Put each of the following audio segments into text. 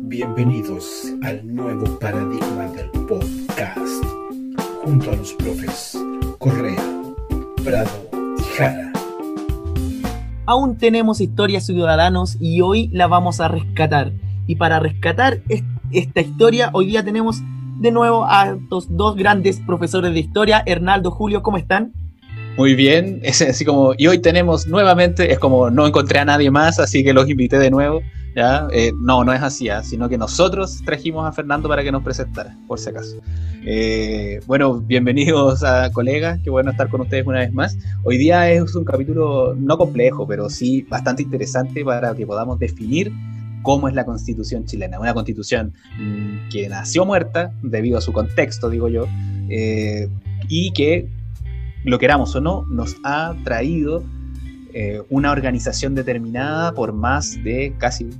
Bienvenidos al nuevo paradigma del podcast, junto a los profes Correa, Prado y Jara. Aún tenemos historias ciudadanos y hoy la vamos a rescatar. Y para rescatar esta historia, hoy día tenemos de nuevo a estos dos grandes profesores de historia, Hernaldo, Julio, ¿cómo están? Muy bien, es así como, y hoy tenemos nuevamente, es como no encontré a nadie más, así que los invité de nuevo. ¿Ya? Eh, no, no es así, ¿ah? sino que nosotros trajimos a Fernando para que nos presentara, por si acaso. Eh, bueno, bienvenidos a colegas, qué bueno estar con ustedes una vez más. Hoy día es un capítulo no complejo, pero sí bastante interesante para que podamos definir cómo es la constitución chilena. Una constitución mm, que nació muerta debido a su contexto, digo yo, eh, y que, lo queramos o no, nos ha traído eh, una organización determinada por más de casi,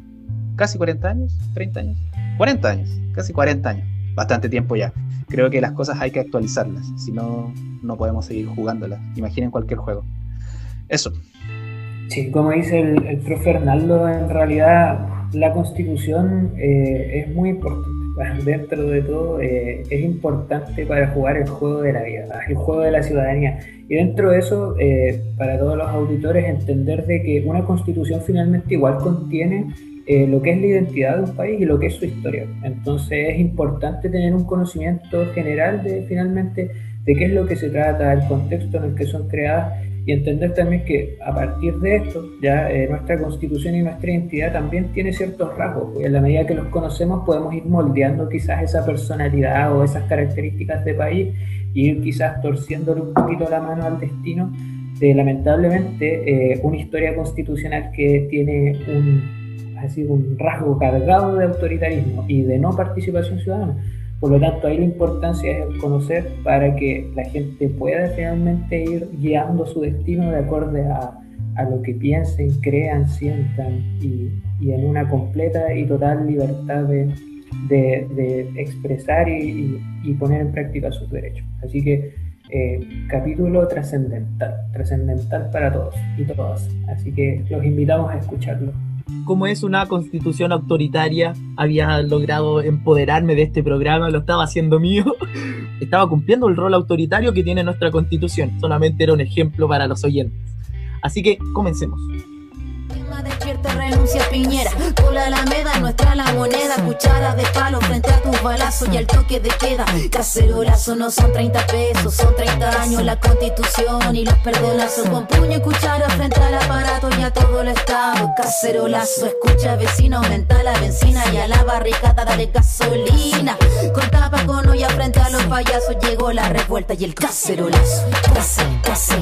casi 40 años, 30 años, 40 años, casi 40 años, bastante tiempo ya. Creo que las cosas hay que actualizarlas, si no, no podemos seguir jugándolas. Imaginen cualquier juego. Eso. Sí, como dice el, el profe en realidad la constitución eh, es muy importante. Dentro de todo, eh, es importante para jugar el juego de la vida, el juego de la ciudadanía. Y dentro de eso, eh, para todos los auditores, entender de que una constitución finalmente igual contiene lo que es la identidad de un país y lo que es su historia. Entonces es importante tener un conocimiento general de finalmente de qué es lo que se trata, el contexto en el que son creadas y entender también que a partir de esto, ya eh, nuestra constitución y nuestra identidad también tiene ciertos rasgos, y en la medida que los conocemos podemos ir moldeando quizás esa personalidad o esas características de país y ir quizás torciéndole un poquito la mano al destino de lamentablemente eh, una historia constitucional que tiene un, así, un rasgo cargado de autoritarismo y de no participación ciudadana por lo tanto, ahí la importancia es conocer para que la gente pueda finalmente ir guiando su destino de acuerdo a, a lo que piensen, crean, sientan y, y, en una completa y total libertad de, de, de expresar y, y, poner en práctica sus derechos. Así que eh, capítulo trascendental, trascendental para todos y todas. Así que los invitamos a escucharlo como es una constitución autoritaria, había logrado empoderarme de este programa, lo estaba haciendo mío, estaba cumpliendo el rol autoritario que tiene nuestra constitución, solamente era un ejemplo para los oyentes. Así que comencemos renuncia Piñera. Por la Alameda, nuestra la moneda. Cuchara de palo frente a tus balazos y al toque de queda. Cacerolazo no son 30 pesos, son 30 años la constitución y los perdonazos. Con puño y cuchara frente al aparato y a todo el estado. Cacerolazo, escucha vecino, aumenta la benzina y a la barricada dale gasolina. Con tapa con olla frente a los payasos llegó la revuelta y el cacerolazo. Case, case.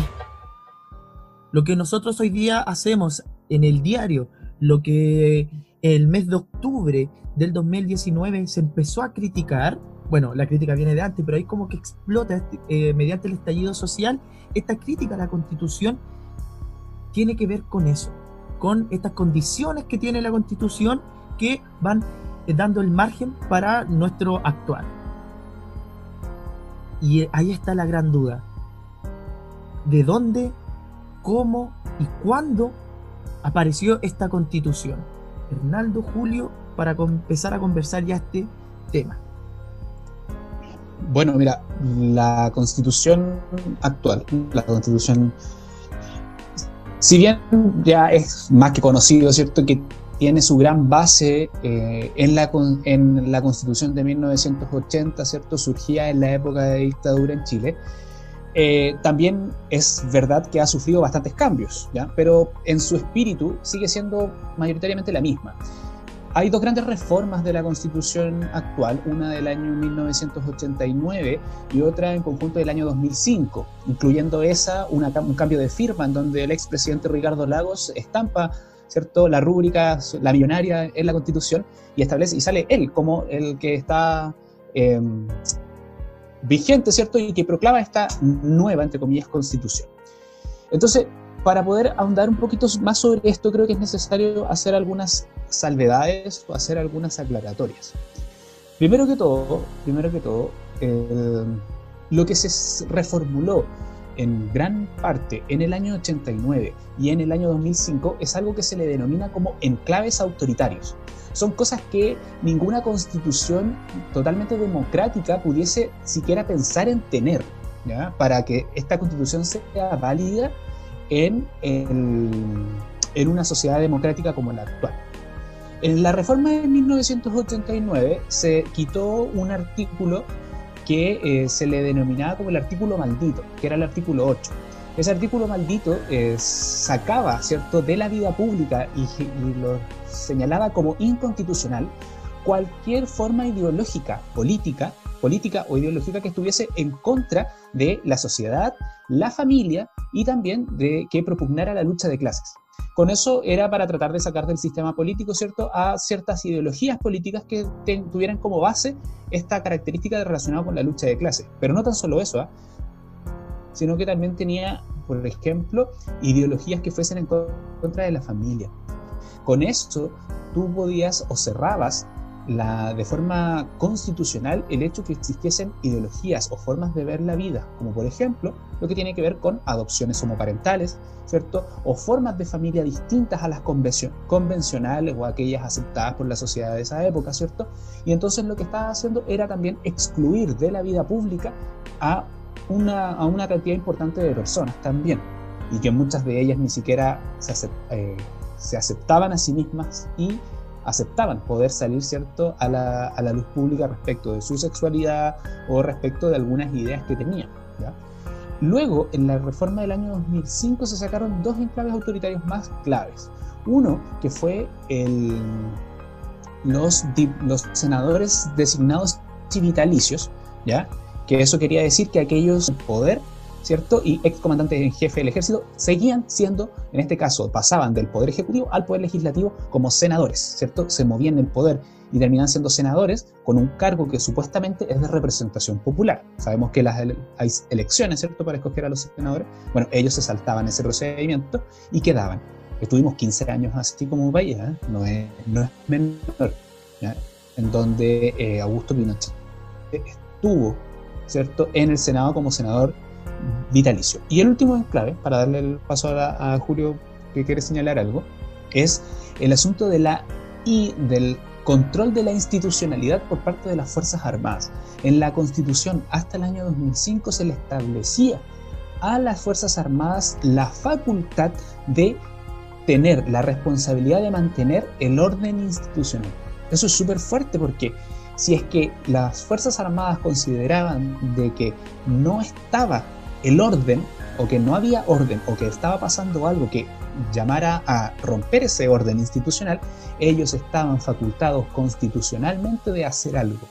Lo que nosotros hoy día hacemos en el diario lo que el mes de octubre del 2019 se empezó a criticar, bueno, la crítica viene de antes, pero ahí como que explota eh, mediante el estallido social, esta crítica a la constitución tiene que ver con eso, con estas condiciones que tiene la constitución que van eh, dando el margen para nuestro actuar. Y eh, ahí está la gran duda. ¿De dónde, cómo y cuándo apareció esta constitución. Hernaldo Julio, para empezar a conversar ya este tema. Bueno, mira, la constitución actual, la constitución, si bien ya es más que conocido, ¿cierto? Que tiene su gran base eh, en, la, en la constitución de 1980, ¿cierto? Surgía en la época de dictadura en Chile. Eh, también es verdad que ha sufrido bastantes cambios, ¿ya? pero en su espíritu sigue siendo mayoritariamente la misma. Hay dos grandes reformas de la constitución actual, una del año 1989 y otra en conjunto del año 2005, incluyendo esa, un cambio de firma en donde el expresidente Ricardo Lagos estampa ¿cierto? la rúbrica, la millonaria en la constitución y establece y sale él como el que está em, vigente, ¿cierto? Y que proclama esta nueva, entre comillas, constitución. Entonces, para poder ahondar un poquito más sobre esto, creo que es necesario hacer algunas salvedades o hacer algunas aclaratorias. Primero que todo, primero que todo, lo que se reformuló en gran parte en el año 89 y en el año 2005 es algo que se le denomina como enclaves autoritarios. Son cosas que ninguna constitución totalmente democrática pudiese siquiera pensar en tener, para que esta constitución sea válida en, en una sociedad democrática como la actual. En la reforma de 1989 se quitó un artículo que eh, se le denominaba como el artículo maldito, que era el artículo 8. Ese artículo maldito eh, sacaba, ¿cierto?, de la vida pública y, y lo señalaba como inconstitucional cualquier forma ideológica, política, política o ideológica que estuviese en contra de la sociedad, la familia y también de que propugnara la lucha de clases. Con eso era para tratar de sacar del sistema político, ¿cierto?, a ciertas ideologías políticas que tuvieran como base esta característica relacionada con la lucha de clases. Pero no tan solo eso, ¿ah? sino que también tenía, por ejemplo, ideologías que fuesen en contra de la familia. Con esto, tú podías o cerrabas la, de forma constitucional el hecho que existiesen ideologías o formas de ver la vida, como por ejemplo lo que tiene que ver con adopciones homoparentales, ¿cierto? O formas de familia distintas a las convencionales o aquellas aceptadas por la sociedad de esa época, ¿cierto? Y entonces lo que estaba haciendo era también excluir de la vida pública a una, a una cantidad importante de personas también, y que muchas de ellas ni siquiera se, eh, se aceptaban a sí mismas y aceptaban poder salir ¿cierto? A, la, a la luz pública respecto de su sexualidad o respecto de algunas ideas que tenían. Luego, en la reforma del año 2005 se sacaron dos enclaves autoritarios más claves. Uno, que fue el, los, los senadores designados vitalicios, ¿ya? que eso quería decir que aquellos en poder ¿cierto? Y excomandantes en jefe del ejército seguían siendo, en este caso, pasaban del poder ejecutivo al poder legislativo como senadores, ¿cierto? Se movían en el poder y terminan siendo senadores con un cargo que supuestamente es de representación popular. Sabemos que las hay elecciones, ¿cierto?, para escoger a los senadores. Bueno, ellos se saltaban ese procedimiento y quedaban. Estuvimos 15 años así como país, ¿eh? no, es, no es menor, en donde eh, Augusto Pinochet estuvo, ¿cierto?, en el Senado como senador vitalicio. Y el último enclave, para darle el paso a, Julio que quiere señalar algo, es el asunto de la y del control de la institucionalidad por parte de las Fuerzas Armadas. En la Constitución hasta el año 2005 se le establecía a las Fuerzas Armadas la facultad de tener la responsabilidad de mantener el orden institucional. Eso es súper fuerte porque si es que las Fuerzas Armadas consideraban de que no estaba el orden o que no había orden o que estaba pasando algo que llamara a romper ese orden institucional, ellos estaban facultados constitucionalmente de hacer algo.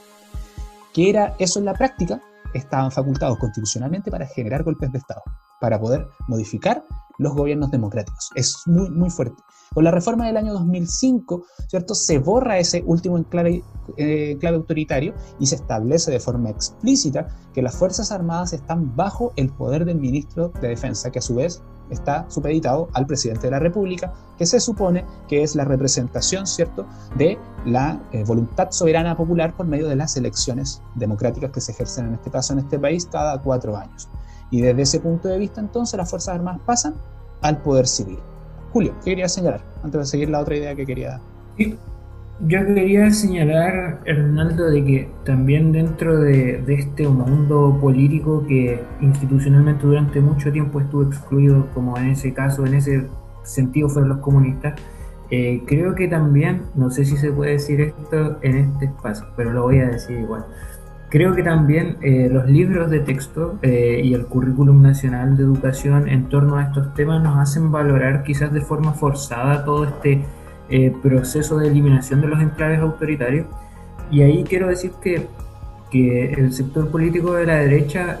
¿Qué era eso en la práctica? Estaban facultados constitucionalmente para generar golpes de Estado, para poder modificar los gobiernos democráticos. Es muy, muy fuerte. Con la reforma del año 2005, ¿cierto? Se borra ese último enclave, eh, autoritario y se establece de forma explícita que las Fuerzas Armadas están bajo el poder del ministro de Defensa, que a su vez está supeditado al presidente de la República, que se supone que es la representación, ¿cierto?, de la eh, voluntad soberana popular por medio de las elecciones democráticas que se ejercen en este caso en este país cada cuatro años. Y desde ese punto de vista, entonces, las Fuerzas Armadas pasan al poder civil. Julio, ¿qué querías señalar antes de seguir la otra idea que quería? Yo quería señalar, Hernaldo, de que también dentro de, este mundo político que institucionalmente durante mucho tiempo estuvo excluido, como en ese caso, en ese sentido fueron los comunistas, eh, creo que también, no sé si se puede decir esto en este espacio, pero lo voy a decir igual. Creo que también eh, los libros de texto eh, y el currículum nacional de educación en torno a estos temas nos hacen valorar quizás de forma forzada todo este eh, proceso de eliminación de los enclaves autoritarios. Y ahí quiero decir que, que el sector político de la derecha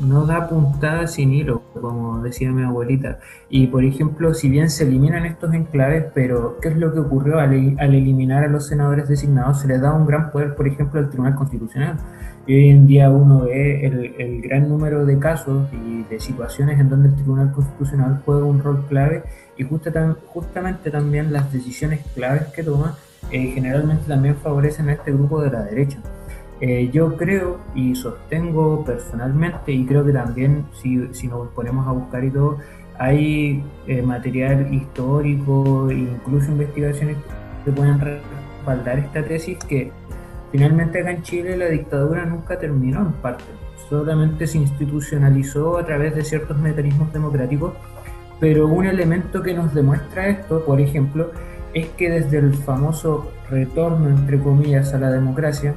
no da puntada sin hilo, como decía mi abuelita. Y por ejemplo, si bien se eliminan estos enclaves, pero ¿qué es lo que ocurrió al, al eliminar a los senadores designados? Se les da un gran poder, por ejemplo, al Tribunal Constitucional y hoy en día uno ve el, gran número de casos y de situaciones en donde el Tribunal Constitucional juega un rol clave y justamente también las decisiones claves que toma eh, generalmente también favorecen a este grupo de la derecha. Eh, yo creo y sostengo personalmente y creo que también si, nos ponemos a buscar y todo, hay eh, material histórico incluso investigaciones que pueden respaldar esta tesis que finalmente acá en Chile la dictadura nunca terminó en parte, solamente se institucionalizó a través de ciertos mecanismos democráticos, pero un elemento que nos demuestra esto, por ejemplo, es que desde el famoso retorno, entre comillas, a la democracia,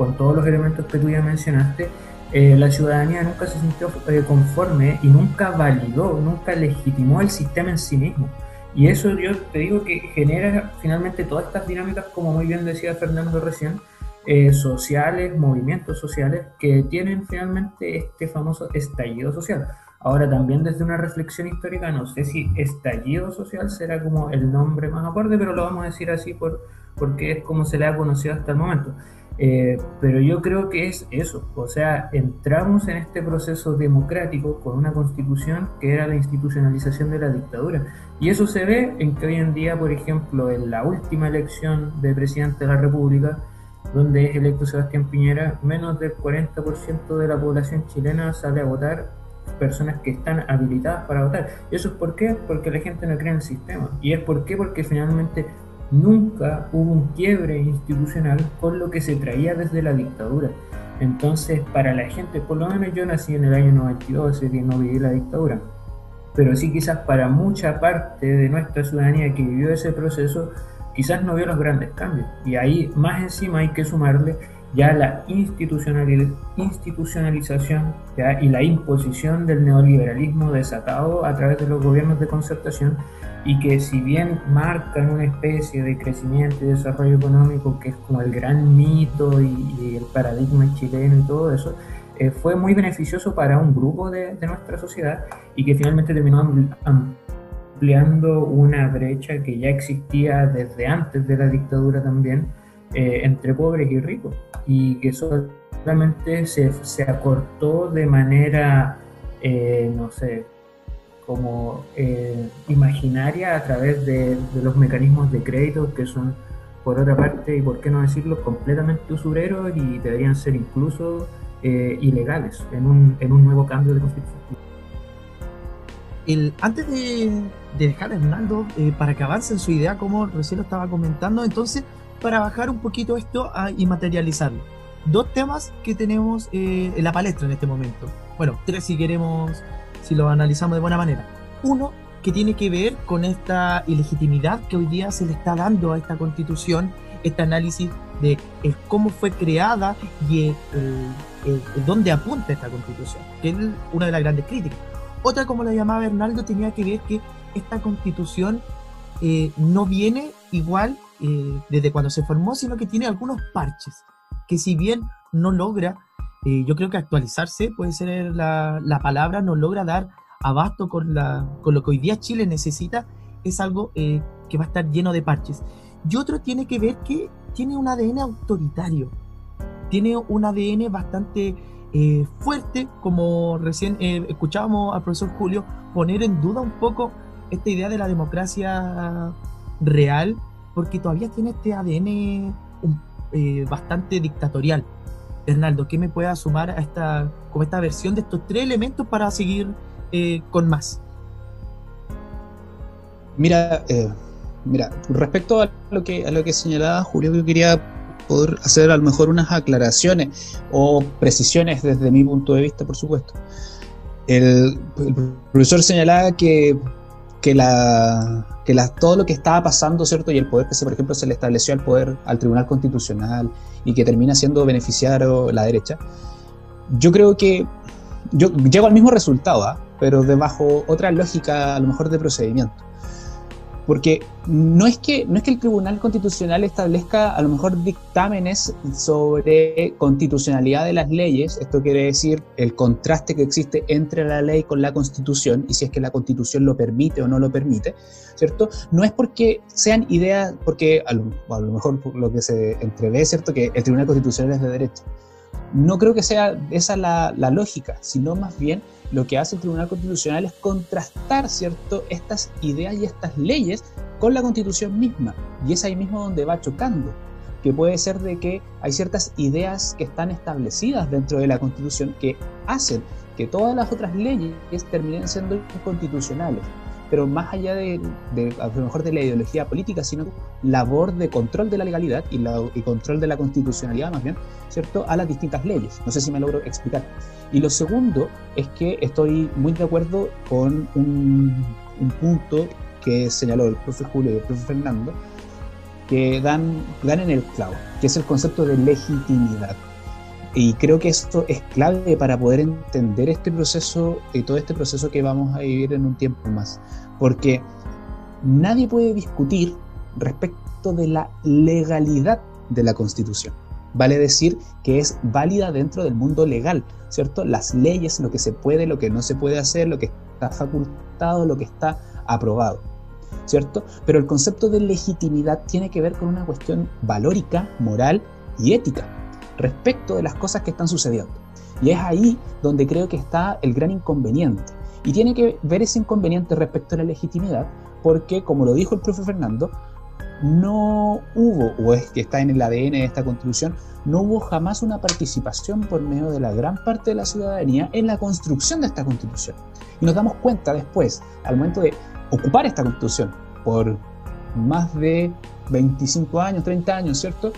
con todos los elementos que tú ya mencionaste, eh, la ciudadanía nunca se sintió eh, conforme y nunca validó, nunca legitimó el sistema en sí mismo. Y eso yo te digo que genera finalmente todas estas dinámicas, como muy bien decía Fernando recién, eh, sociales, movimientos sociales, que tienen finalmente este famoso estallido social. Ahora también desde una reflexión histórica, no sé si estallido social será como el nombre más acorde, pero lo vamos a decir así por, porque es como se le ha conocido hasta el momento. Eh, pero yo creo que es eso, o sea, entramos en este proceso democrático con una constitución que era la institucionalización de la dictadura. Y eso se ve en que hoy en día, por ejemplo, en la última elección de presidente de la República, donde es electo Sebastián Piñera, menos del 40% de la población chilena sale a votar personas que están habilitadas para votar. ¿Y eso es por qué? Porque la gente no cree en el sistema. ¿Y es por qué? Porque finalmente nunca hubo un quiebre institucional con lo que se traía desde la dictadura. Entonces, para la gente, por lo menos yo nací en el año 92, así que no viví la dictadura, pero sí quizás para mucha parte de nuestra ciudadanía que vivió ese proceso, quizás no vio los grandes cambios. Y ahí más encima hay que sumarle ya la institucionalización y la imposición del neoliberalismo desatado a través de los gobiernos de concertación y que si bien marcan una especie de crecimiento y desarrollo económico que es como el gran mito y, el paradigma chileno y todo eso, eh, fue muy beneficioso para un grupo de, nuestra sociedad y que finalmente terminó ampliando una brecha que ya existía desde antes de la dictadura también eh, entre pobres y ricos y que solamente se, se acortó de manera, eh, no sé, como eh, imaginaria a través de, los mecanismos de crédito que son, por otra parte, y por qué no decirlo, completamente usureros y deberían ser incluso eh, ilegales en un, en un nuevo cambio de constitución. El, antes de, dejar a Hernando eh, para que avance en su idea, como recién lo estaba comentando, entonces, para bajar un poquito esto y materializarlo. Dos temas que tenemos en la palestra en este momento. Bueno, tres si queremos si lo analizamos de buena manera. Uno, que tiene que ver con esta ilegitimidad que hoy día se le está dando a esta constitución, este análisis de cómo fue creada y dónde apunta esta constitución, que es una de las grandes críticas. Otra, como la llamaba Bernardo, tenía que ver que esta constitución eh, no viene igual eh, desde cuando se formó, sino que tiene algunos parches, que si bien no logra eh, yo creo que actualizarse puede ser la, la, palabra, no logra dar abasto con, la, con lo que hoy día Chile necesita, es algo eh, que va a estar lleno de parches. Y otro tiene que ver que tiene un ADN autoritario, tiene un ADN bastante eh, fuerte, como recién escuchábamos al profesor Julio poner en duda un poco esta idea de la democracia real, porque todavía tiene este ADN bastante dictatorial. Hernaldo, ¿qué me pueda sumar a esta, como esta versión de estos tres elementos para seguir eh, con más? Mira, eh, mira, respecto a lo que a lo que señalaba Julio, yo quería poder hacer a lo mejor unas aclaraciones o precisiones desde mi punto de vista, por supuesto. el profesor señalaba que que, la, que la, todo lo que estaba pasando, ¿cierto? Y el poder que, se, por ejemplo, se le estableció al poder, al Tribunal Constitucional y que termina siendo beneficiario la derecha, yo creo que yo llego al mismo resultado, ¿ah? pero debajo otra lógica, a lo mejor de procedimiento. Porque no es, que, no es que el Tribunal Constitucional establezca a lo mejor dictámenes sobre constitucionalidad de las leyes, esto quiere decir el contraste que existe entre la ley con la Constitución y si es que la Constitución lo permite o no lo permite, ¿cierto? No es porque sean ideas, porque a lo, a lo mejor lo que se entrevé, ¿cierto? Que el Tribunal Constitucional es de derecha. No creo que sea esa la, la lógica, sino más bien lo que hace el Tribunal Constitucional es contrastar, ¿cierto?, estas ideas y estas leyes con la Constitución misma. Y es ahí mismo donde va chocando, que puede ser de que hay ciertas ideas que están establecidas dentro de la Constitución que hacen que todas las otras leyes terminen siendo inconstitucionales. Pero más allá de, a lo mejor de la ideología política, sino labor de control de la legalidad y, control de la constitucionalidad más bien, ¿cierto?, a las distintas leyes. No sé si me logro explicar. Y lo segundo es que estoy muy de acuerdo con un, un punto que señaló el profe Julio y el profe Fernando, que dan, dan en el clavo, que es el concepto de legitimidad. Y creo que esto es clave para poder entender este proceso y todo este proceso que vamos a vivir en un tiempo más. Porque nadie puede discutir respecto de la legalidad de la Constitución. Vale decir que es válida dentro del mundo legal, ¿cierto? Las leyes, lo que se puede, lo que no se puede hacer, lo que está facultado, lo que está aprobado, ¿cierto? Pero el concepto de legitimidad tiene que ver con una cuestión valórica, moral y ética respecto de las cosas que están sucediendo. Y es ahí donde creo que está el gran inconveniente. Y tiene que ver ese inconveniente respecto a la legitimidad, porque, como lo dijo el profe Fernando, no hubo, o es que está en el ADN de esta constitución, no hubo jamás una participación por medio de la gran parte de la ciudadanía en la construcción de esta constitución. Y nos damos cuenta después, al momento de ocupar esta constitución por más de 25 años, 30 años, ¿cierto?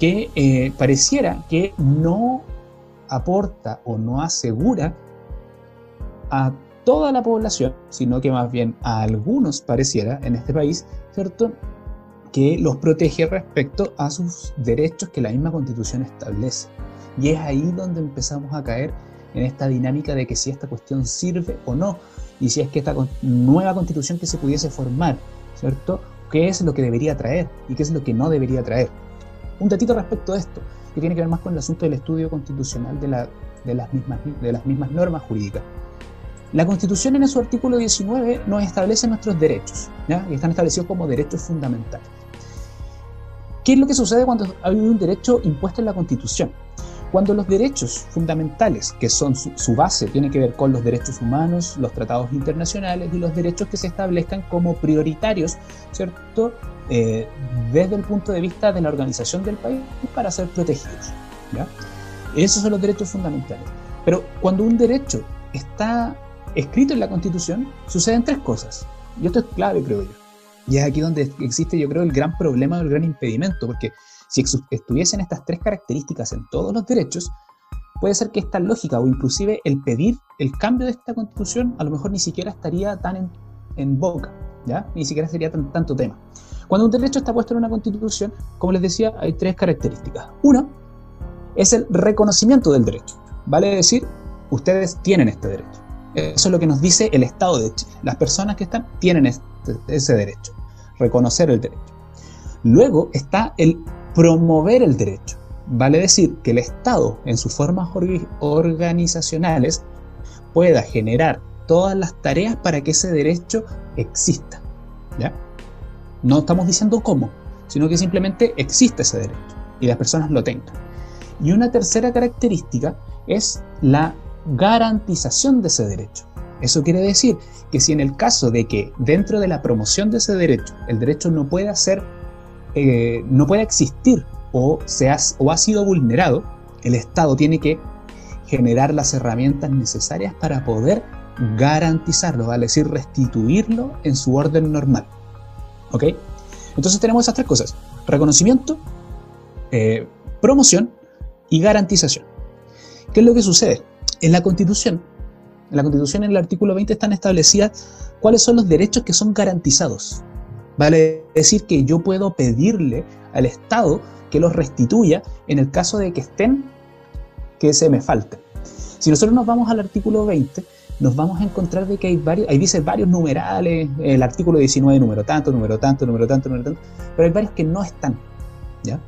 Que eh, pareciera que no aporta o no asegura a toda la población, sino que más bien a algunos pareciera en este país, ¿cierto? Que los protege respecto a sus derechos que la misma constitución establece. Y es ahí donde empezamos a caer en esta dinámica de que si esta cuestión sirve o no, y si es que esta nueva constitución que se pudiese formar, ¿cierto? ¿Qué es lo que debería traer y qué es lo que no debería traer? Un datito respecto a esto, que tiene que ver más con el asunto del estudio constitucional de, las, mismas, normas jurídicas. La Constitución en su artículo 19 nos establece nuestros derechos, ¿ya? y están establecidos como derechos fundamentales. ¿Qué es lo que sucede cuando hay un derecho impuesto en la Constitución? Cuando los derechos fundamentales, que son su, base, tienen que ver con los derechos humanos, los tratados internacionales y los derechos que se establezcan como prioritarios, ¿cierto? Eh, desde el punto de vista de la organización del país para ser protegidos. ¿ya? Esos son los derechos fundamentales. Pero cuando un derecho está escrito en la Constitución, suceden tres cosas. Y esto es clave, creo yo. Y es aquí donde existe, yo creo, el gran problema, el gran impedimento, porque si estuviesen estas tres características en todos los derechos, puede ser que esta lógica o inclusive el pedir el cambio de esta constitución a lo mejor ni siquiera estaría tan en, boca, ¿ya? Ni siquiera sería tan, tanto tema. Cuando un derecho está puesto en una constitución, como les decía, hay tres características. Uno es el reconocimiento del derecho. Vale decir, ustedes tienen este derecho. Eso es lo que nos dice el Estado de Chile. Las personas que están tienen este, ese derecho. Reconocer el derecho. Luego está el promover el derecho. Vale decir que el Estado, en sus formas organizacionales, pueda generar todas las tareas para que ese derecho exista. ¿ya? No estamos diciendo cómo, sino que simplemente existe ese derecho y las personas lo tengan. Y una tercera característica es la garantización de ese derecho. Eso quiere decir que si en el caso de que dentro de la promoción de ese derecho el derecho no pueda ser, eh, no pueda existir o, se o ha sido vulnerado, el Estado tiene que generar las herramientas necesarias para poder garantizarlo, vale decir, restituirlo en su orden normal. ¿Ok? Entonces tenemos esas tres cosas. Reconocimiento, eh, promoción y garantización. ¿Qué es lo que sucede? En la Constitución, en la Constitución en el artículo 20 están establecidas cuáles son los derechos que son garantizados. Vale decir que yo puedo pedirle al Estado que los restituya en el caso de que estén, que se me falten. Si nosotros nos vamos al artículo 20, nos vamos a encontrar de que hay varios, ahí dice varios numerales, el artículo 19 número tanto, número tanto, número tanto, número tanto, pero hay varios que no están, ¿ya?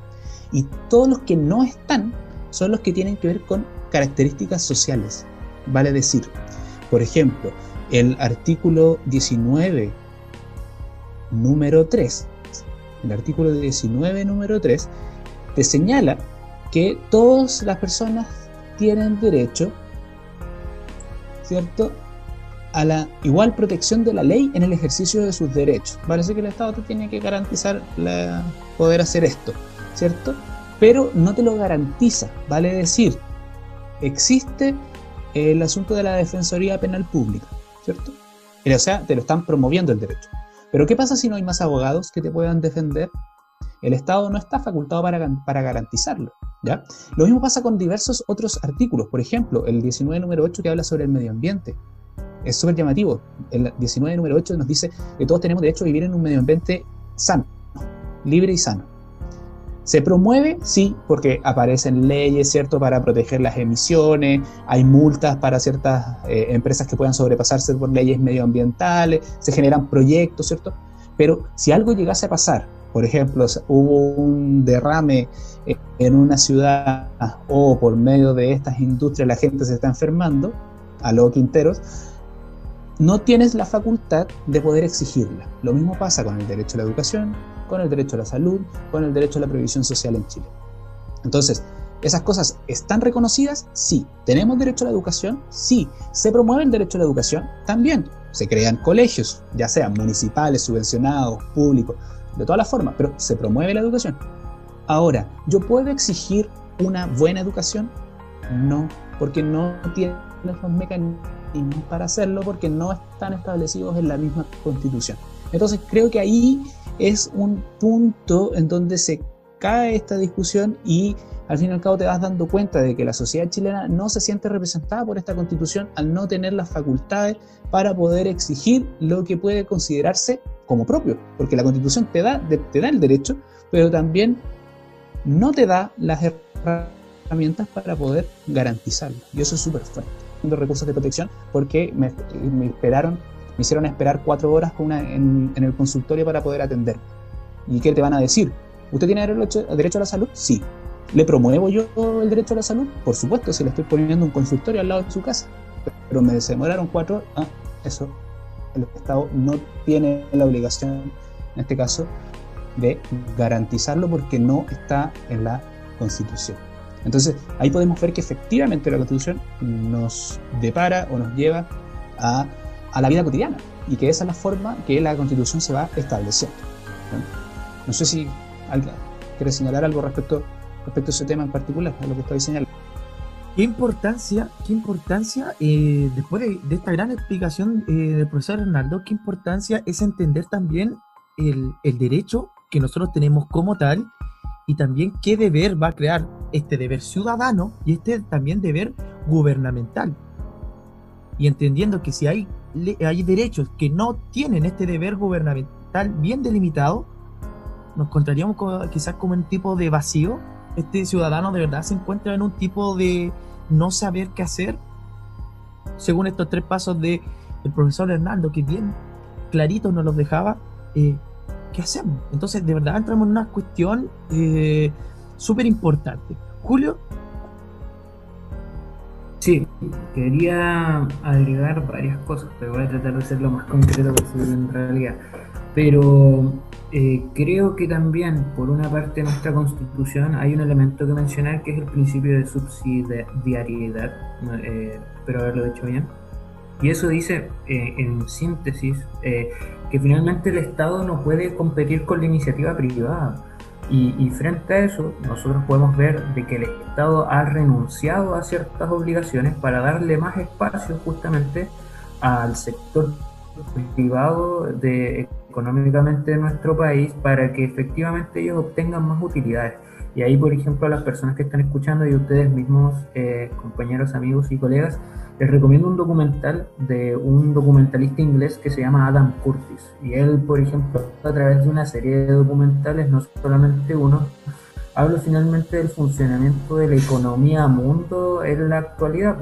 Y todos los que no están son los que tienen que ver con características sociales, vale decir, por ejemplo, el artículo 19 número 3, el artículo 19 número 3 te señala que todas las personas tienen derecho ¿cierto? a la igual protección de la ley en el ejercicio de sus derechos. Parece que el Estado te tiene que garantizar poder hacer esto, ¿cierto? Pero no te lo garantiza, vale decir, existe el asunto de la Defensoría Penal Pública, ¿cierto? O sea, te lo están promoviendo el derecho. Pero ¿qué pasa si no hay más abogados que te puedan defender? El Estado no está facultado para, para garantizarlo. Lo mismo pasa con diversos otros artículos. Por ejemplo, el 19 número 8 que habla sobre el medio ambiente. Es súper llamativo. El 19 número 8 nos dice que todos tenemos derecho a vivir en un medio ambiente sano, libre y sano. Se promueve, sí, porque aparecen leyes, ¿cierto?, para proteger las emisiones, hay multas para ciertas eh, empresas que puedan sobrepasarse por leyes medioambientales, se generan proyectos, ¿cierto? Pero si algo llegase a pasar, por ejemplo, hubo un derrame en una ciudad o por medio de estas industrias la gente se está enfermando, a los quinteros, no tienes la facultad de poder exigirla. Lo mismo pasa con el derecho a la educación, con el derecho a la salud, con el derecho a la previsión social en Chile. Entonces, ¿esas cosas están reconocidas? Sí. ¿Tenemos derecho a la educación? Sí. ¿Se promueve el derecho a la educación? También. Se crean colegios, ya sean municipales, subvencionados, públicos, de todas las formas, pero se promueve la educación. Ahora, ¿yo puedo exigir una buena educación? No, porque no tiene los mecanismos para hacerlo, porque no están establecidos en la misma constitución. Entonces, creo que ahí es un punto en donde se cae esta discusión y al fin y al cabo te vas dando cuenta de que la sociedad chilena no se siente representada por esta constitución al no tener las facultades para poder exigir lo que puede considerarse como propio, porque la constitución te da, te da el derecho, pero también no te da las herramientas para poder garantizarlo. Y eso es súper fuerte. Recursos de protección porque me, esperaron me hicieron esperar cuatro horas en, el consultorio para poder atender. ¿Y qué te van a decir? ¿Usted tiene derecho, derecho a la salud? Sí. ¿Le promuevo yo el derecho a la salud? Por supuesto, si le estoy poniendo un consultorio al lado de su casa. Pero me demoraron cuatro horas. Ah, eso. El Estado no tiene la obligación, en este caso, de garantizarlo porque no está en la Constitución. Entonces, ahí podemos ver que efectivamente la Constitución nos depara o nos lleva a la vida cotidiana y que esa es la forma que la constitución se va estableciendo. No, sé si alguien quiere señalar algo respecto, respecto a ese tema en particular, a lo que estoy señalando. Qué importancia, qué importancia, eh, después de, esta gran explicación eh, del profesor Hernando, qué importancia es entender también el, el derecho que nosotros tenemos como tal y también qué deber va a crear este deber ciudadano y este también deber gubernamental. Y entendiendo que si hay hay derechos que no tienen este deber gubernamental bien delimitado, nos encontraríamos quizás como un tipo de vacío. Este ciudadano de verdad se encuentra en un tipo de no saber qué hacer, según estos tres pasos del profesor Hernando, que bien clarito nos los dejaba. Eh, ¿Qué hacemos? Entonces, de verdad entramos en una cuestión eh, súper importante. Julio, Sí, quería agregar varias cosas, pero voy a tratar de ser lo más concreto posible en realidad. Pero eh, creo que también, por una parte de nuestra constitución, hay un elemento que mencionar que es el principio de subsidiariedad, eh, espero haberlo dicho bien. Y eso dice, eh, en síntesis, que finalmente el Estado no puede competir con la iniciativa privada y, frente a eso, nosotros podemos ver de que el Estado ha renunciado a ciertas obligaciones para darle más espacio justamente al sector privado de, económicamente de nuestro país para que efectivamente ellos obtengan más utilidades. Y ahí, por ejemplo, a las personas que están escuchando y ustedes mismos, eh, compañeros, amigos y colegas, les recomiendo un documental de un documentalista inglés que se llama Adam Curtis. Y él, por ejemplo, a través de una serie de documentales, no solamente uno, habla finalmente del funcionamiento de la economía mundo en la actualidad.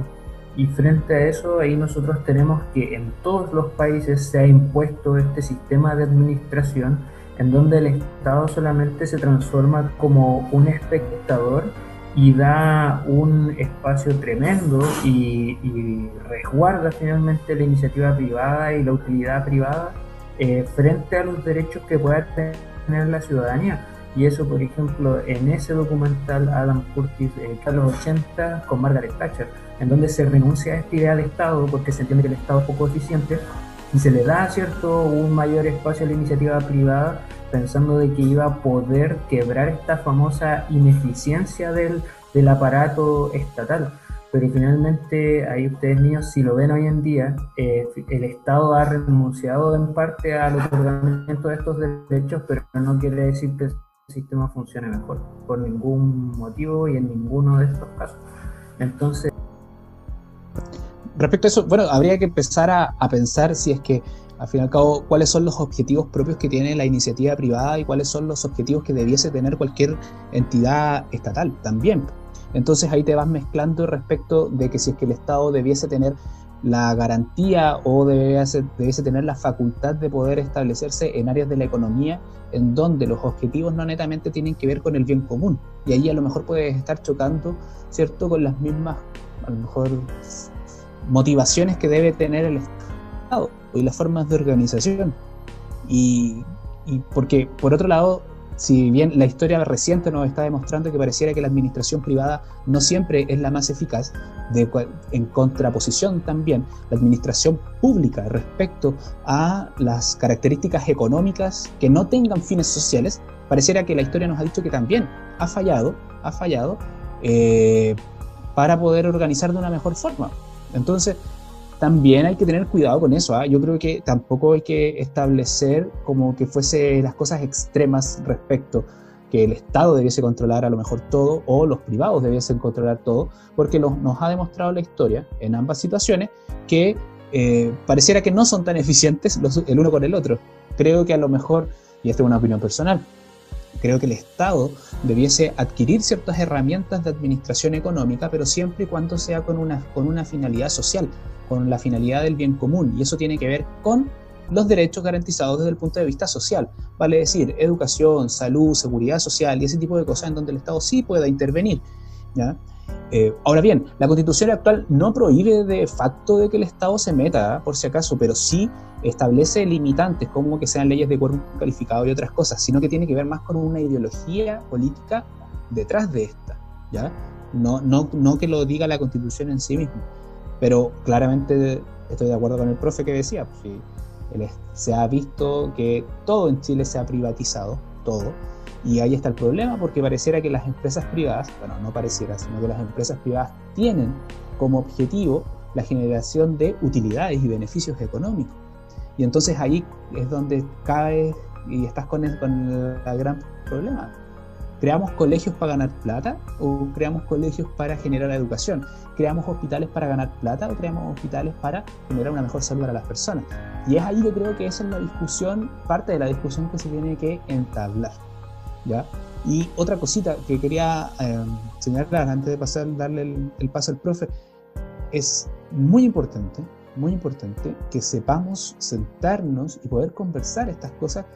Y frente a eso, ahí nosotros tenemos que en todos los países se ha impuesto este sistema de administración en donde el Estado solamente se transforma como un espectador y da un espacio tremendo y, resguarda finalmente la iniciativa privada y la utilidad privada eh, frente a los derechos que pueda tener la ciudadanía. Y eso, por ejemplo, en ese documental Adam Curtis, eh, Carlos 80, con Margaret Thatcher, en donde se renuncia a esta idea del Estado porque se entiende que el Estado es poco eficiente y se le da, ¿cierto?, un mayor espacio a la iniciativa privada pensando de que iba a poder quebrar esta famosa ineficiencia del, del aparato estatal. pero finalmente ahí ustedes niños, si lo ven hoy en día, eh, el Estado ha renunciado en parte al otorgamiento de estos derechos, pero no quiere decir que sistema funcione mejor, por ningún motivo y en ninguno de estos casos. Entonces... Respecto a eso, bueno, habría que empezar a, a pensar si es que al fin y al cabo, cuáles son los objetivos propios que tiene la iniciativa privada y cuáles son los objetivos que debiese tener cualquier entidad estatal también. Entonces ahí te vas mezclando respecto de que si es que el Estado debiese tener la garantía o debiese, debiese tener la facultad de poder establecerse en áreas de la economía en donde los objetivos no netamente tienen que ver con el bien común. Y ahí a lo mejor puedes estar chocando, ¿cierto?, con las mismas, a lo mejor, motivaciones que debe tener el Estado y las formas de organización. Y, y porque, por otro lado, si bien la historia reciente nos está demostrando que pareciera que la administración privada no siempre es la más eficaz, de, en contraposición también la administración pública respecto a las características económicas que no tengan fines sociales, pareciera que la historia nos ha dicho que también ha fallado, ha fallado eh, para poder organizar de una mejor forma. Entonces, también hay que tener cuidado con eso. ¿ah? Yo creo que tampoco hay que establecer como que fuese las cosas extremas respecto que el Estado debiese controlar a lo mejor todo o los privados debiesen controlar todo, porque nos ha demostrado la historia en ambas situaciones que eh, pareciera que no son tan eficientes el uno con el otro. Creo que a lo mejor, y esta es una opinión personal, creo que el Estado debiese adquirir ciertas herramientas de administración económica, pero siempre y cuando sea con una, con una finalidad social con la finalidad del bien común y eso tiene que ver con los derechos garantizados desde el punto de vista social, vale decir, educación, salud, seguridad social y ese tipo de cosas en donde el Estado sí pueda intervenir. ¿ya? Eh, ahora bien, la constitución actual no prohíbe de facto de que el Estado se meta, ¿ah? por si acaso, pero sí establece limitantes como que sean leyes de cuerpo calificado y otras cosas, sino que tiene que ver más con una ideología política detrás de esta, ¿ya? No, no, no que lo diga la constitución en sí misma. Pero claramente estoy de acuerdo con el profe que decía, pues, se ha visto que todo en Chile se ha privatizado, todo, y ahí está el problema porque pareciera que las empresas privadas, bueno, no pareciera, sino que las empresas privadas tienen como objetivo la generación de utilidades y beneficios económicos. Y entonces ahí es donde caes y estás con el gran problema. ¿Creamos colegios para ganar plata o creamos colegios para generar educación? ¿Creamos hospitales para ganar plata o creamos hospitales para generar una mejor salud para las personas? Y es ahí yo creo que esa es la discusión, parte de la discusión que se tiene que entablar. ¿ya? Y otra cosita que quería eh, señalar antes de pasar, darle el, paso al profe, es muy importante, muy importante que sepamos sentarnos y poder conversar estas cosas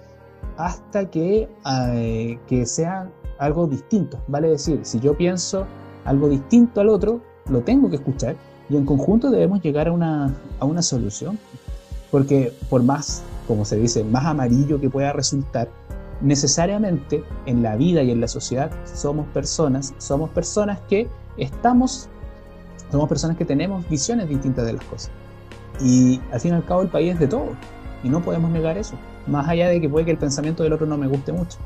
hasta que, eh, que sean algo distinto. Vale decir, si yo pienso algo distinto al otro, lo tengo que escuchar y en conjunto debemos llegar a una, a una solución. Porque por más, como se dice, más amarillo que pueda resultar, necesariamente en la vida y en la sociedad somos personas, somos personas que estamos, somos personas que tenemos visiones distintas de las cosas. Y al fin y al cabo el país es de todos y no podemos negar eso, más allá de que puede que el pensamiento del otro no me guste mucho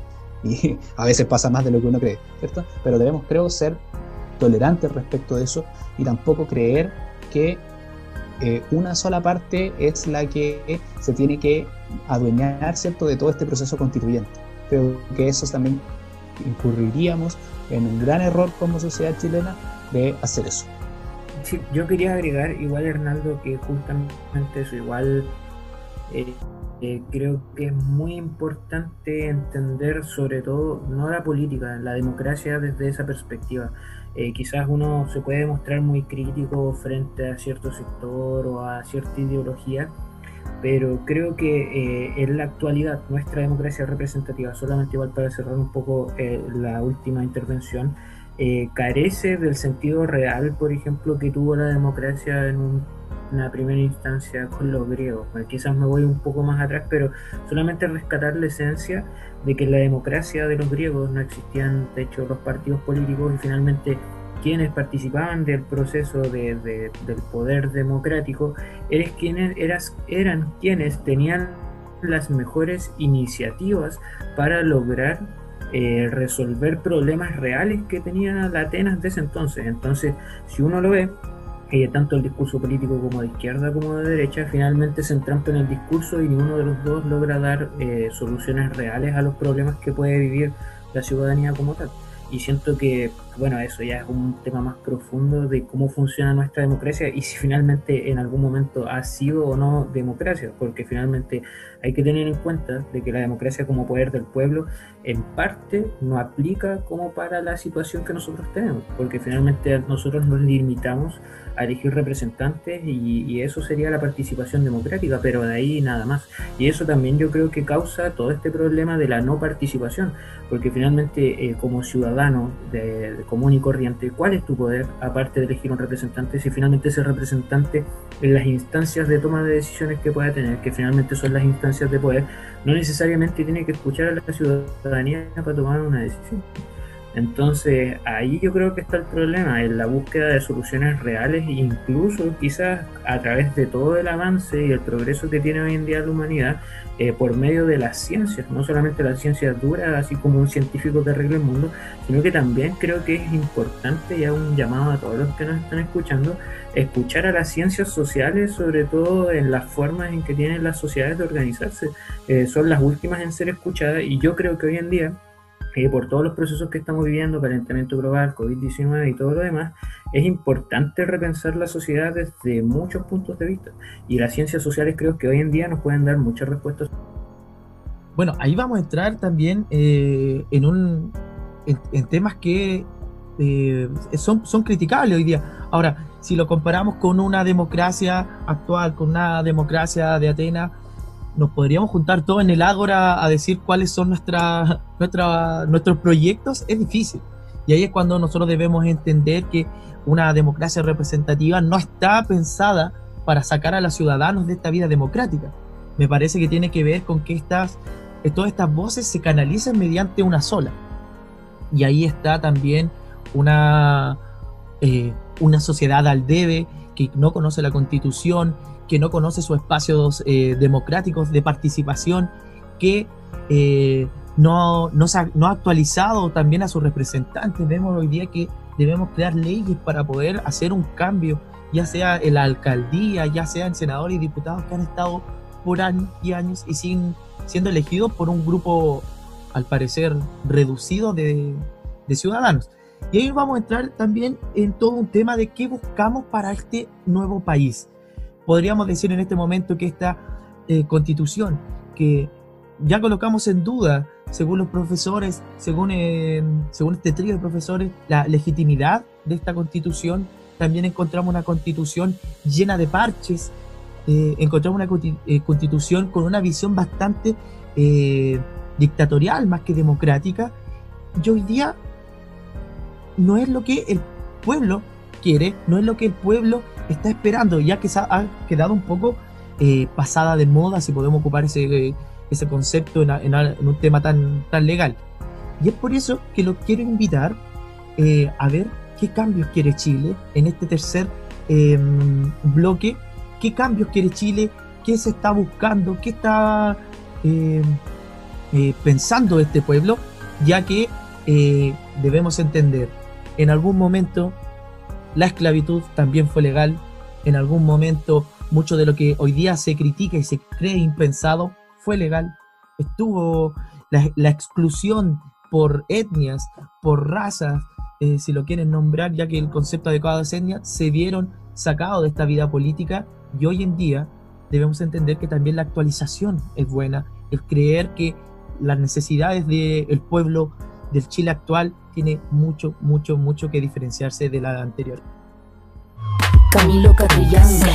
y a veces pasa más de lo que uno cree, ¿cierto? Pero debemos, creo, ser tolerantes respecto de eso y tampoco creer que eh, una sola parte es la que se tiene que adueñar, ¿cierto?, de todo este proceso constituyente. Creo que eso también incurriríamos en un gran error como sociedad chilena de hacer eso. Sí, yo quería agregar igual, Hernando, que justamente eso, igual eh, eh, creo que es muy importante entender sobre todo, no la política, la democracia desde esa perspectiva. Eh, quizás uno se puede mostrar muy crítico frente a cierto sector o a cierta ideología, pero creo que eh, en la actualidad nuestra democracia representativa, solamente igual para cerrar un poco la última intervención, carece del sentido real, por ejemplo, que tuvo la democracia en un una primera instancia con los griegos. quizás me voy un poco más atrás, pero solamente rescatar la esencia de que la democracia de los griegos no existían, de hecho, los partidos políticos y finalmente quienes participaban del proceso de, del poder democrático eres quienes, eras, eran quienes tenían las mejores iniciativas para lograr eh, resolver problemas reales que tenía la Atenas de ese entonces. Entonces, si uno lo ve, eh, tanto el discurso político como de izquierda como de derecha finalmente se entrampan en el discurso y ninguno de los dos logra dar eh, soluciones reales a los problemas que puede vivir la ciudadanía como tal. Y siento que, bueno, eso ya es un tema más profundo de cómo funciona nuestra democracia y si finalmente en algún momento ha sido o no democracia, porque finalmente hay que tener en cuenta de que la democracia como poder del pueblo en parte no aplica como para la situación que nosotros tenemos, porque finalmente nosotros nos limitamos a elegir representantes y, eso sería la participación democrática, pero de ahí nada más. Y eso también yo creo que causa todo este problema de la no participación, porque finalmente eh, como ciudadano de, común y corriente, ¿cuál es tu poder aparte de elegir un representante si finalmente ese representante en las instancias de toma de decisiones que pueda tener, que finalmente son las instancias de poder, no necesariamente tiene que escuchar a la ciudadanía para tomar una decisión? Entonces ahí yo creo que está el problema, en la búsqueda de soluciones reales, incluso quizás a través de todo el avance y el progreso que tiene hoy en día la humanidad eh, por medio de las ciencias, no solamente las ciencias duras, así como un científico que arregle el mundo, sino que también creo que es importante y un llamado a todos los que nos están escuchando, escuchar a las ciencias sociales, sobre todo en las formas en que tienen las sociedades de organizarse. Eh, son las últimas en ser escuchadas y yo creo que hoy en día por todos los procesos que estamos viviendo, calentamiento global, COVID-19 y todo lo demás, es importante repensar la sociedad desde muchos puntos de vista. Y las ciencias sociales creo que hoy en día nos pueden dar muchas respuestas. Bueno, ahí vamos a entrar también eh, en, un, en, temas que eh, son, son criticables hoy día. Ahora, si lo comparamos con una democracia actual, con una democracia de Atenas, nos podríamos juntar todos en el Ágora a decir cuáles son nuestra, nuestros proyectos, es difícil. Y ahí es cuando nosotros debemos entender que una democracia representativa no está pensada para sacar a los ciudadanos de esta vida democrática. Me parece que tiene que ver con que estas, todas estas voces se canalicen mediante una sola. Y ahí está también una, eh, una sociedad al debe que no conoce la constitución, que no conoce sus espacios eh, democráticos de participación, que eh, no, no, no, ha actualizado también a sus representantes. Vemos hoy día que debemos crear leyes para poder hacer un cambio, ya sea en la alcaldía, ya sea en senadores y diputados que han estado por años y años y siguen siendo elegidos por un grupo, al parecer, reducido de, de ciudadanos. Y ahí vamos a entrar también en todo un tema de qué buscamos para este nuevo país podríamos decir en este momento que esta eh, constitución, que ya colocamos en duda, según los profesores, según, eh, según este trío de profesores, la legitimidad de esta constitución, también encontramos una constitución llena de parches, eh, encontramos una constitución con una visión bastante dictatorial más que democrática, y hoy día no es lo que el pueblo quiere, no es lo que el pueblo está esperando, ya que ha quedado un poco eh, pasada de moda, si podemos ocupar ese, ese concepto en, un tema tan, tan legal. Y es por eso que lo quiero invitar eh, a ver qué cambios quiere Chile en este tercer em, bloque, qué cambios quiere Chile, qué se está buscando, qué está em, eh, pensando este pueblo, ya que debemos entender, en algún momento la esclavitud también fue legal. En algún momento, mucho de lo que hoy día se critica y se cree impensado fue legal. Estuvo la, exclusión por etnias, por razas, eh, si lo quieren nombrar, ya que el concepto adecuado de etnia se vieron sacados de esta vida política y hoy en día debemos entender que también la actualización es buena, el creer que las necesidades del pueblo del Chile actual tiene mucho, mucho, mucho que diferenciarse de la anterior. Camilo Catrillanca,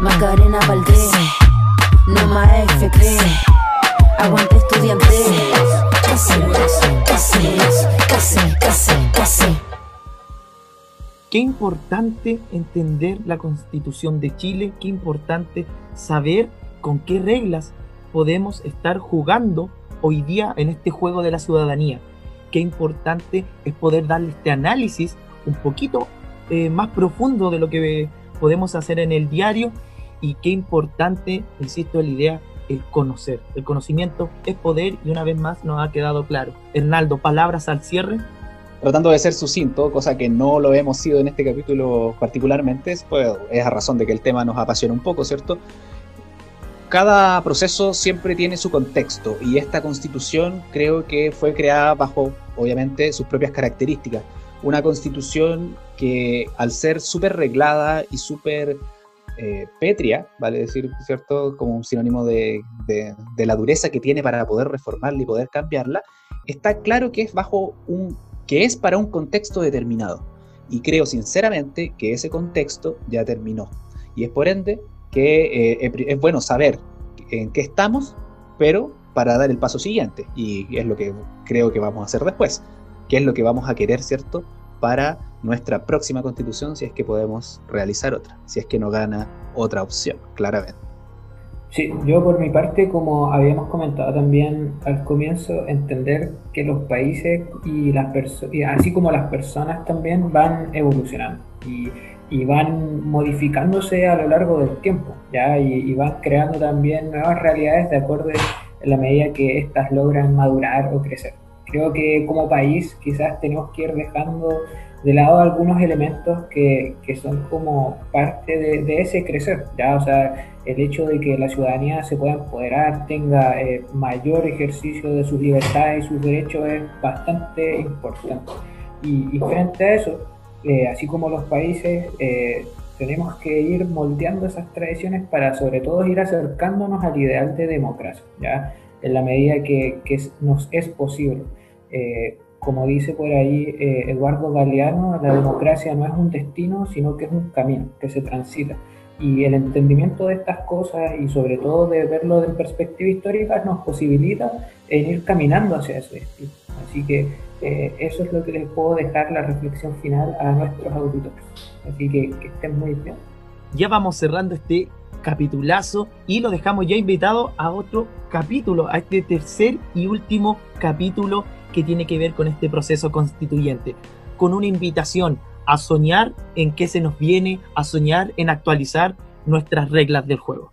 Macarena Valdés, Aguante. Qué importante entender la constitución de Chile, qué importante saber con qué reglas podemos estar jugando hoy día en este juego de la ciudadanía qué importante es poder darle este análisis un poquito eh, más profundo de lo que podemos hacer en el diario y qué importante, insisto, la idea el conocer. El conocimiento es poder y una vez más nos ha quedado claro. Hernaldo, palabras al cierre. Tratando de ser sucinto, cosa que no lo hemos sido en este capítulo particularmente, pues es a razón de que el tema nos apasiona un poco, ¿cierto? Cada proceso siempre tiene su contexto y esta constitución creo que fue creada bajo, obviamente, sus propias características. Una constitución que al ser súper reglada y súper eh, petria, vale decir, ¿cierto? Como un sinónimo de, la dureza que tiene para poder reformarla y poder cambiarla, está claro que es bajo un, que es para un contexto determinado. Y creo sinceramente que ese contexto ya terminó. Y es por ende que eh, es bueno saber en qué estamos, pero para dar el paso siguiente. Y es lo que creo que vamos a hacer después. ¿Qué es lo que vamos a querer, cierto? Para nuestra próxima constitución si es que podemos realizar otra, si es que no gana otra opción, claramente. Sí, yo por mi parte, como habíamos comentado también al comienzo, entender que los países y las personas, así como las personas también van evolucionando y, y, van modificándose a lo largo del tiempo, ¿ya? Y, y, van creando también nuevas realidades de acuerdo en la medida que éstas logran madurar o crecer. Creo que como país quizás tenemos que ir dejando de lado algunos elementos que, que son como parte de, de, ese crecer, ¿ya? O sea, el hecho de que la ciudadanía se pueda empoderar, tenga eh, mayor ejercicio de sus libertades y sus derechos es bastante importante. Y, y frente a eso, eh, así como los países, eh, tenemos que ir moldeando esas tradiciones para sobre todo ir acercándonos al ideal de democracia, ¿ya? En la medida que, que nos es posible. Eh, como dice por ahí eh, Eduardo Galeano, la democracia no es un destino, sino que es un camino que se transita. Y el entendimiento de estas cosas y sobre todo de verlo en perspectiva histórica nos posibilita en ir caminando hacia ese destino. Así que eh, eso es lo que les puedo dejar la reflexión final a nuestros auditores. Así que que estén muy bien. Ya vamos cerrando este capitulazo y lo dejamos ya invitado a otro capítulo, a este tercer y último capítulo que tiene que ver con este proceso constituyente, con una invitación a soñar en qué se nos viene, a soñar en actualizar nuestras reglas del juego.